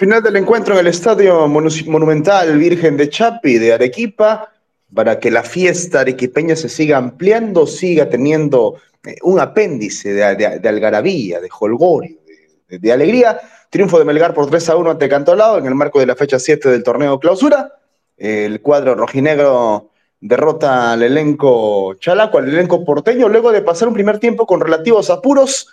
Final del encuentro en el Estadio Monumental Virgen de Chapi de Arequipa, para que la fiesta arequipeña se siga ampliando, siga teniendo eh, un apéndice de, algarabía, de holgorio, de, alegría. Triunfo de Melgar por 3 a 1 ante Cantolao en el marco de la fecha 7 del torneo clausura. El cuadro rojinegro derrota al elenco chalaco, al elenco porteño, luego de pasar un primer tiempo con relativos apuros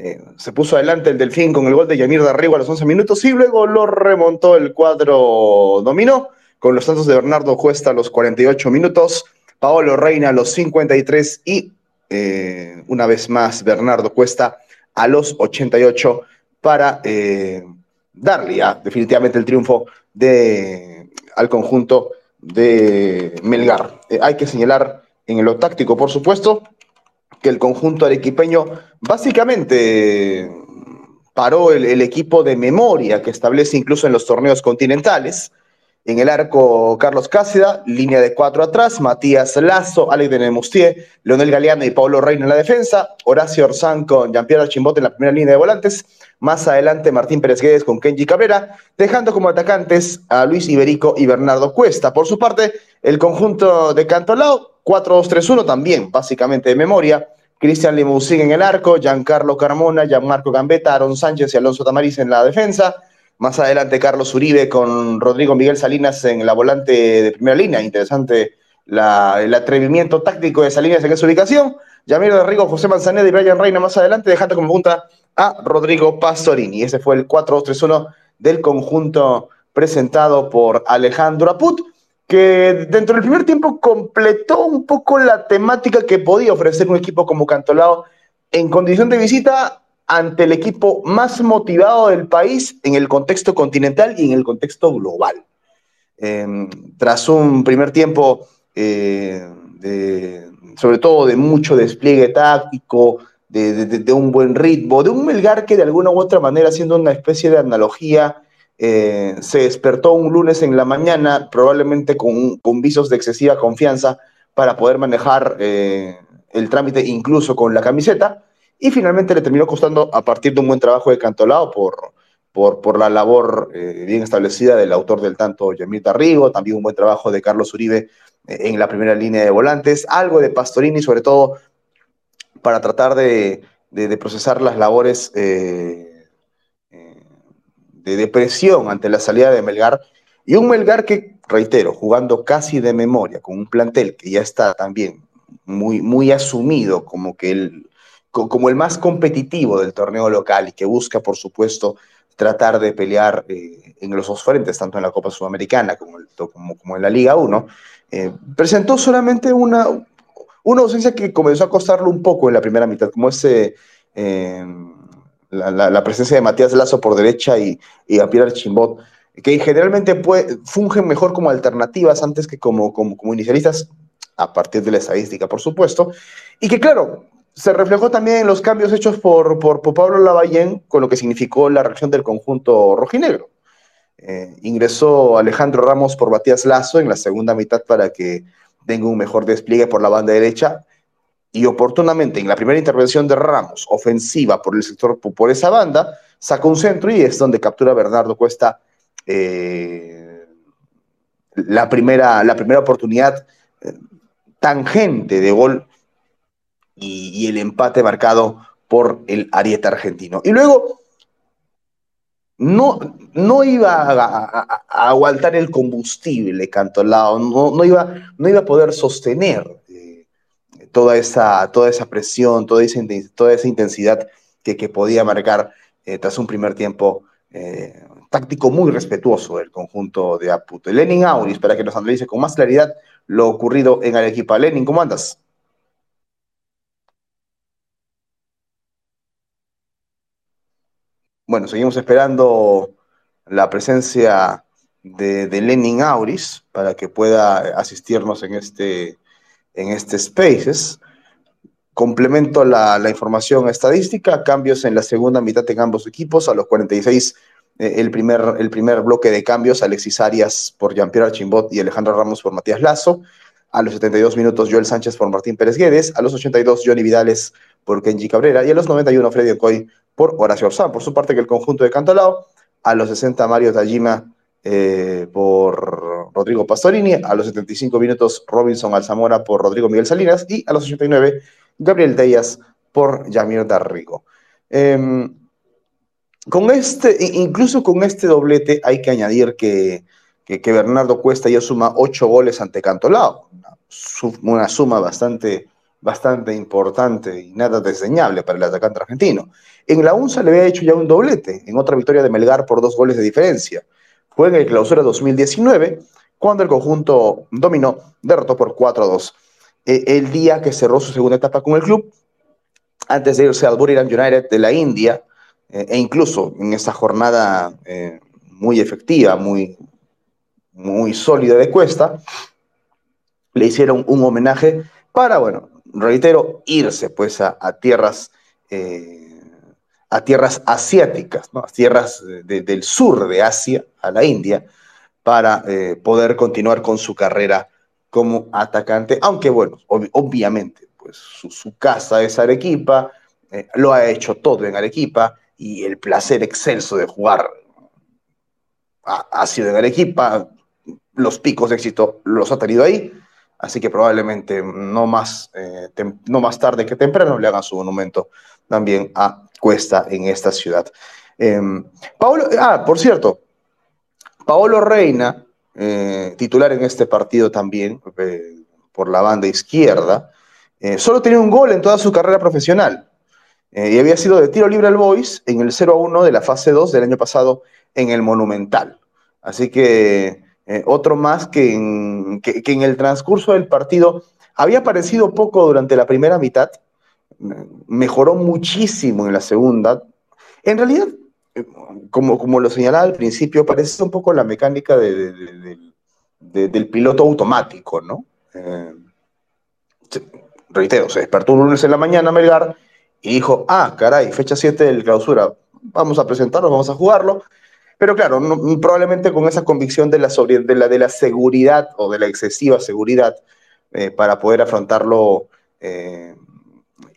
eh, se puso adelante el Delfín con el gol de Yamir de arriba a los 11 minutos y luego lo remontó el cuadro dominó con los tantos de Bernardo Cuesta a los 48 minutos, Paolo Reina a los 53 y eh, una vez más Bernardo Cuesta a los 88 para eh, darle definitivamente el triunfo al conjunto de Melgar. hay que señalar en lo táctico, por supuesto, que el conjunto arequipeño básicamente paró el, equipo de memoria que establece incluso en los torneos continentales. En el arco, Carlos Cácida, línea de cuatro atrás, Matías Lazo, Alex de Nemustier, Leonel Galeano y Pablo Reina en la defensa, Horacio Orzán con Jean-Pierre Chimbote en la primera línea de volantes, más adelante Martín Pérez Guedes con Kenji Cabrera, dejando como atacantes a Luis Iberico y Bernardo Cuesta. Por su parte, el conjunto de Cantolao 4-2-3-1 también, básicamente de memoria. Cristian Limousin en el arco, Giancarlo Carmona, Gianmarco Gambetta, Aaron Sánchez y Alonso Tamariz en la defensa. Más adelante Carlos Uribe con Rodrigo Miguel Salinas en la volante de primera línea. Interesante el atrevimiento táctico de Salinas en esa ubicación. Yamir de Rigo, José Manzaneda y Brian Reina más adelante, dejando como punta a Rodrigo Pastorini. Ese fue el 4-2-3-1 del conjunto presentado por Alejandro Aput que dentro del primer tiempo completó un poco la temática que podía ofrecer un equipo como Cantolao en condición de visita ante el equipo más motivado del país en el contexto continental y en el contexto global. Em, tras un primer tiempo, eh, sobre todo de mucho despliegue táctico, de, un buen ritmo, de un Melgar que de alguna u otra manera, haciendo una especie de analogía, eh, se despertó un lunes en la mañana, probablemente con, visos de excesiva confianza para poder manejar eh, el trámite incluso con la camiseta, y finalmente le terminó costando a partir de un buen trabajo de Cantolao por, por, por la labor eh, bien establecida del autor del tanto, Yamil Tarrigo, también un buen trabajo de Carlos Uribe en la primera línea de volantes, algo de Pastorini, sobre todo para tratar de, procesar las labores de depresión ante la salida de Melgar, y un Melgar que, reitero, jugando casi de memoria, con un plantel que ya está también muy, muy asumido como, que el, como el más competitivo del torneo local y que busca, por supuesto, tratar de pelear eh, en los dos frentes, tanto en la Copa Sudamericana como, como, en la Liga 1, eh, presentó solamente una, una ausencia que comenzó a costarlo un poco en la primera mitad, como ese... Eh, la, presencia de Matías Lazo por derecha y, y a Pierre Chimbot, que generalmente fungen mejor como alternativas antes que como, como, inicialistas, a partir de la estadística, por supuesto, y que claro, se reflejó también en los cambios hechos por, por, Pablo Lavallén, con lo que significó la reacción del conjunto rojinegro. Eh, ingresó Alejandro Ramos por Matías Lazo en la segunda mitad para que tenga un mejor despliegue por la banda derecha y oportunamente en la primera intervención de Ramos, ofensiva por el sector, por esa banda, saca un centro y es donde captura Bernardo Cuesta eh, la, primera, la primera oportunidad eh, tangente de gol y, el empate marcado por el Arieta argentino. Y luego no, no iba a, aguantar el combustible Cantolao, no, no, iba, no iba a poder sostener toda esa, toda esa presión, toda esa, toda esa intensidad que, que podía marcar eh, tras un primer tiempo eh, táctico muy respetuoso del conjunto de Aput. Lenin Auris, para que nos analice con más claridad lo ocurrido en Arequipa. Lenin, ¿cómo andas? Bueno, seguimos esperando la presencia de, de Lenin Auris para que pueda asistirnos en este, en este Spaces. Complemento la, información estadística, cambios en la segunda mitad en ambos equipos, a los 46 eh, el, primer, el primer bloque de cambios, Alexis Arias por Jean-Pierre Archimbot y Alejandro Ramos por Matías Lazo, a los 72 minutos Joel Sánchez por Martín Pérez Guedes, a los 82 Johnny Vidales por Kenji Cabrera y a los 91 Freddy Ocoy por Horacio Orsán. Por su parte que el conjunto de Cantolao a los 60 Mario Tajima eh, por Rodrigo Pastorini, a los 75 minutos Robinson Alzamora por Rodrigo Miguel Salinas y a los 89 Gabriel Díaz por Yamir Darrigo. Em, con este, incluso con este doblete hay que añadir que, que, Bernardo Cuesta ya suma ocho goles ante Cantolao, una, suma bastante, bastante importante y nada desdeñable para el atacante argentino. En la UNSA le había hecho ya un doblete, en otra victoria de Melgar por dos goles de diferencia. Fue en el clausura 2019, cuando el conjunto dominó, derrotó por 4-2. E, el día que cerró su segunda etapa con el club, antes de irse al Buriram United de la India, eh, e incluso en esa jornada eh, muy efectiva, muy, muy sólida de Cuesta, le hicieron un homenaje para, bueno, reitero, irse pues a, tierras, eh, a tierras asiáticas, a tierras del sur de Asia, a la India, para poder continuar con su carrera como atacante, aunque bueno, obviamente, pues su, casa es Arequipa, lo ha hecho todo en Arequipa, y el placer excelso de jugar ha, sido en Arequipa, los picos de éxito los ha tenido ahí, así que probablemente no más, eh, no más tarde que temprano le hagan su monumento también a Cuesta en esta ciudad. Em, ah, por cierto, Paolo Reina, eh, titular en este partido también, eh, por la banda izquierda, solo tenía un gol en toda su carrera profesional. Y había sido de tiro libre al Boys en el 0 a 1 de la fase 2 del año pasado en el Monumental. Así que eh, otro más que en, que, en, el transcurso del partido había aparecido poco durante la primera mitad, mejoró muchísimo en la segunda. En realidad, eh, como, como lo señalaba al principio, parece un poco la mecánica del piloto automático, ¿no? reitero, se despertó un lunes en la mañana Melgar y dijo, ah, caray, fecha 7 del clausura, vamos a presentarlo, vamos a jugarlo. Pero claro, probablemente con esa convicción de la, de, la, de la seguridad o de la excesiva seguridad eh, para poder afrontarlo eh,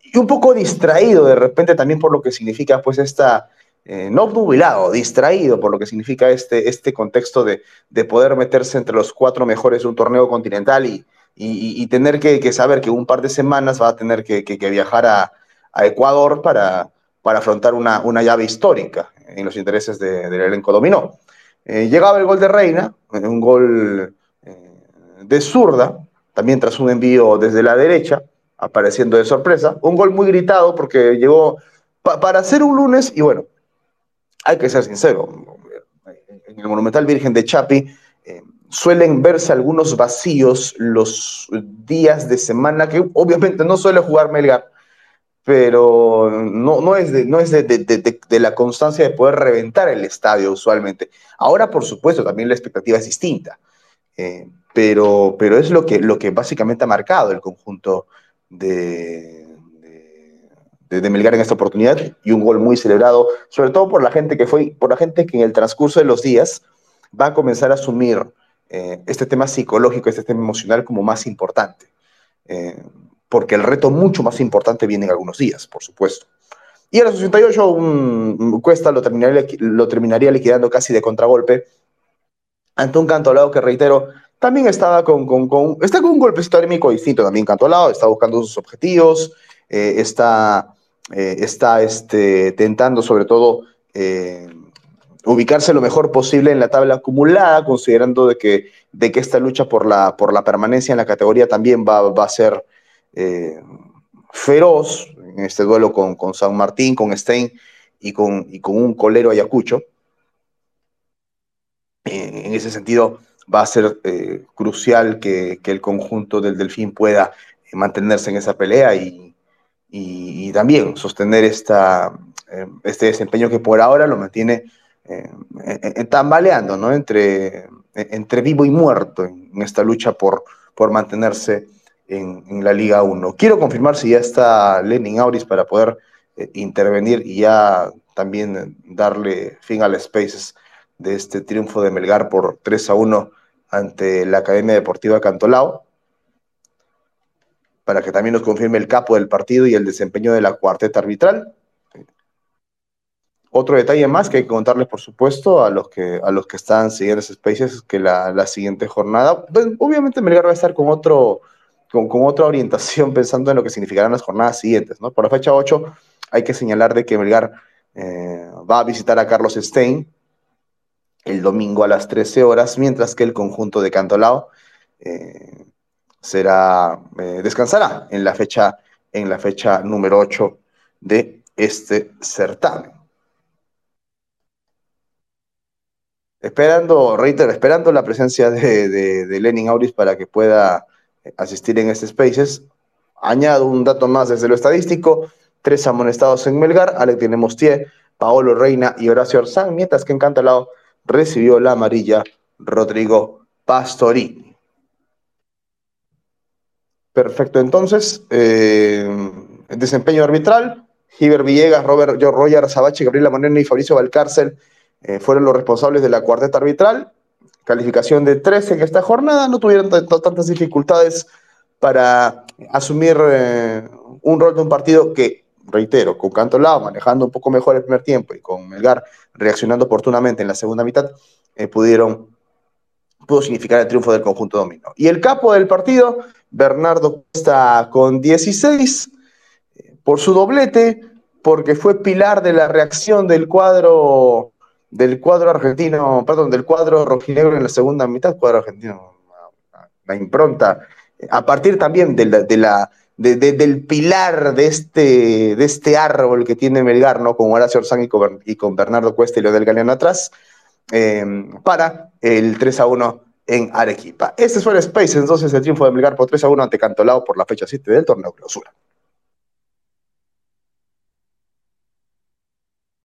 y un poco distraído de repente también por lo que significa pues esta, eh, no nubilado, distraído por lo que significa este, este contexto de, de, poder meterse entre los cuatro mejores de un torneo continental y, y, tener que, saber que un par de semanas va a tener que, que viajar a, a Ecuador para, para afrontar una, una, llave histórica en los intereses del elenco dominó. Eh, llegaba el gol de Reina, un gol eh, de zurda, también tras un envío desde la derecha, apareciendo de sorpresa. Un gol muy gritado porque llegó para hacer un lunes y bueno, hay que ser sincero, en el Monumental Virgen de Chapi eh, suelen verse algunos vacíos los días de semana que obviamente no suele jugar Melgar, pero no, no es, de, no es de, de, la constancia de poder reventar el estadio usualmente. Ahora, por supuesto, también la expectativa es distinta, eh, pero, pero es lo que, lo que básicamente ha marcado el conjunto de, de, Melgar en esta oportunidad y un gol muy celebrado, sobre todo por la gente que fue, por la gente que en el transcurso de los días va a comenzar a asumir eh, este tema psicológico, este tema emocional como más importante. Eh, porque el reto mucho más importante viene en algunos días, por supuesto. Y a los 68 un, Cuesta lo terminaría, liquidando casi de contragolpe ante un Cantolao que, reitero, también estaba con, con, está con un golpecito anímico distinto también Cantolao, está buscando sus objetivos, eh, está, eh, está este, tentando sobre todo eh, ubicarse lo mejor posible en la tabla acumulada, considerando de que, de que esta lucha por la, por la permanencia en la categoría también va, va a ser eh, feroz en este duelo con, con, San Martín, con Stein y con, y con un colero Ayacucho. Eh, en ese sentido, va a ser eh, crucial que, que, el conjunto del Delfín pueda mantenerse en esa pelea y, y, también sostener esta, este desempeño que por ahora lo mantiene tambaleando, ¿no? Entre, entre vivo y muerto en, esta lucha por, por mantenerse en, la Liga 1. Quiero confirmar si ya está Lenin Auris para poder eh, intervenir y ya también darle fin al Spaces de este triunfo de Melgar por 3 a 1 ante la Academia Deportiva Cantolao, para que también nos confirme el capo del partido y el desempeño de la cuarteta arbitral. otro detalle más que hay que contarles, por supuesto, a los que, a los que están siguiendo ese Spaces es que la, la siguiente jornada, pues, obviamente Melgar va a estar con, otro, con, otra orientación pensando en lo que significarán las jornadas siguientes. ¿no? Por la fecha 8 hay que señalar de que Melgar eh, va a visitar a Carlos Stein el domingo a las 13 horas, mientras que el conjunto de Cantolao eh, será, eh, descansará en la, fecha, en la fecha número 8 de este certamen. Esperando, reitero, esperando la presencia de, de, de Lenin Auris para que pueda asistir en este Spaces. Añado un dato más desde lo estadístico tres amonestados en Melgar, Alex Mostier, Paolo Reina y Horacio Orsán, mientras que en Cantalao recibió la amarilla Rodrigo Pastorini. Perfecto, entonces, eh, el desempeño arbitral, Giver Villegas, Robert Roger Sabache, Gabriela Moreno y Fabricio Valcárcel eh, fueron los responsables de la cuarteta arbitral. Calificación de 13 en esta jornada, no tuvieron tantas dificultades para asumir eh, un rol de un partido que reitero, con Cantolao manejando un poco mejor el primer tiempo y con Melgar reaccionando oportunamente en la segunda mitad, eh, pudieron, pudo significar el triunfo del conjunto dominó. Y el capo del partido, Bernardo está con 16 eh, por su doblete, porque fue pilar de la reacción del cuadro del cuadro argentino, perdón, del cuadro rojinegro en la segunda mitad, cuadro argentino, la impronta, a partir también de la, de la de, de, del pilar de este, de este árbol que tiene Melgar, ¿no? Con Horacio Orsán y con, Bernardo Cuesta y del Galeano atrás, eh, para el 3 a 1 en Arequipa. Este fue el Space, entonces el triunfo de Melgar por 3 a 1 ante Cantolao por la fecha 7 del torneo clausura.